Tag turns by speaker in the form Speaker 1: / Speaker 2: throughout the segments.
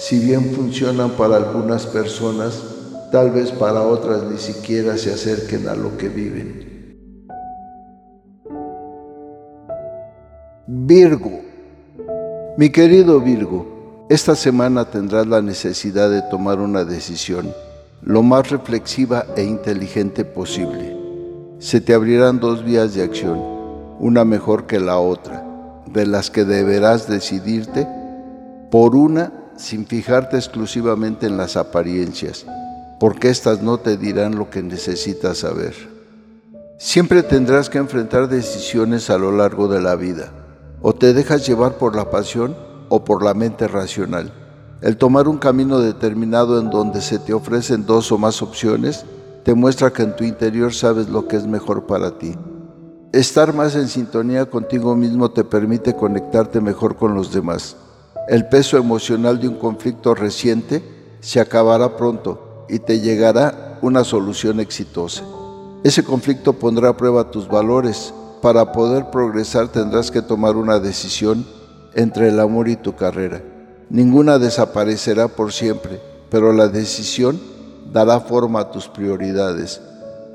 Speaker 1: si bien funcionan para algunas personas, tal vez para otras ni siquiera se acerquen a lo que viven. Virgo. Mi querido Virgo, esta semana tendrás la necesidad de tomar una decisión lo más reflexiva e inteligente posible. Se te abrirán dos vías de acción, una mejor que la otra, de las que deberás decidirte por una sin fijarte exclusivamente en las apariencias, porque éstas no te dirán lo que necesitas saber. Siempre tendrás que enfrentar decisiones a lo largo de la vida. O te dejas llevar por la pasión o por la mente racional. El tomar un camino determinado en donde se te ofrecen dos o más opciones te muestra que en tu interior sabes lo que es mejor para ti. Estar más en sintonía contigo mismo te permite conectarte mejor con los demás. El peso emocional de un conflicto reciente se acabará pronto y te llegará una solución exitosa. Ese conflicto pondrá a prueba tus valores. Para poder progresar tendrás que tomar una decisión entre el amor y tu carrera. Ninguna desaparecerá por siempre, pero la decisión dará forma a tus prioridades.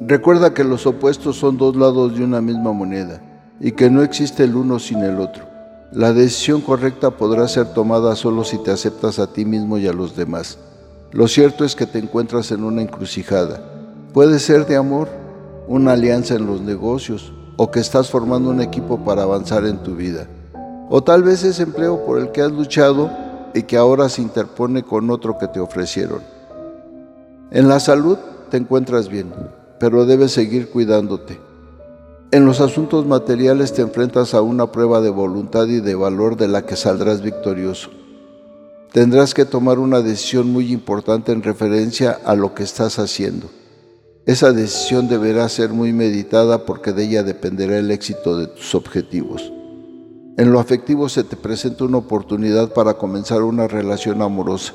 Speaker 1: Recuerda que los opuestos son dos lados de una misma moneda y que no existe el uno sin el otro. La decisión correcta podrá ser tomada solo si te aceptas a ti mismo y a los demás. Lo cierto es que te encuentras en una encrucijada. Puede ser de amor, una alianza en los negocios o que estás formando un equipo para avanzar en tu vida. O tal vez es empleo por el que has luchado y que ahora se interpone con otro que te ofrecieron. En la salud te encuentras bien, pero debes seguir cuidándote. En los asuntos materiales te enfrentas a una prueba de voluntad y de valor de la que saldrás victorioso. Tendrás que tomar una decisión muy importante en referencia a lo que estás haciendo. Esa decisión deberá ser muy meditada porque de ella dependerá el éxito de tus objetivos. En lo afectivo se te presenta una oportunidad para comenzar una relación amorosa.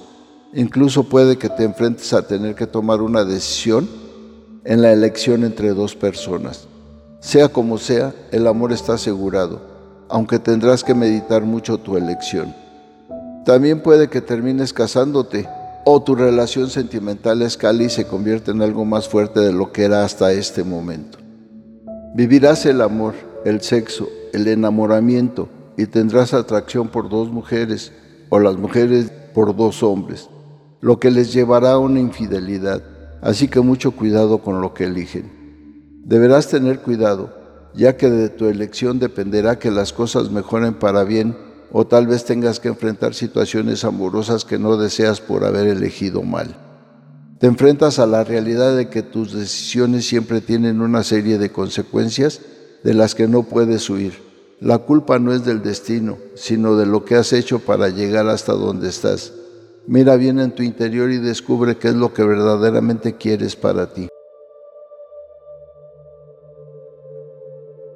Speaker 1: Incluso puede que te enfrentes a tener que tomar una decisión en la elección entre dos personas. Sea como sea, el amor está asegurado, aunque tendrás que meditar mucho tu elección. También puede que termines casándote o tu relación sentimental escale y se convierte en algo más fuerte de lo que era hasta este momento. Vivirás el amor, el sexo, el enamoramiento y tendrás atracción por dos mujeres o las mujeres por dos hombres lo que les llevará a una infidelidad, así que mucho cuidado con lo que eligen. Deberás tener cuidado, ya que de tu elección dependerá que las cosas mejoren para bien o tal vez tengas que enfrentar situaciones amorosas que no deseas por haber elegido mal. Te enfrentas a la realidad de que tus decisiones siempre tienen una serie de consecuencias de las que no puedes huir. La culpa no es del destino, sino de lo que has hecho para llegar hasta donde estás. Mira bien en tu interior y descubre qué es lo que verdaderamente quieres para ti.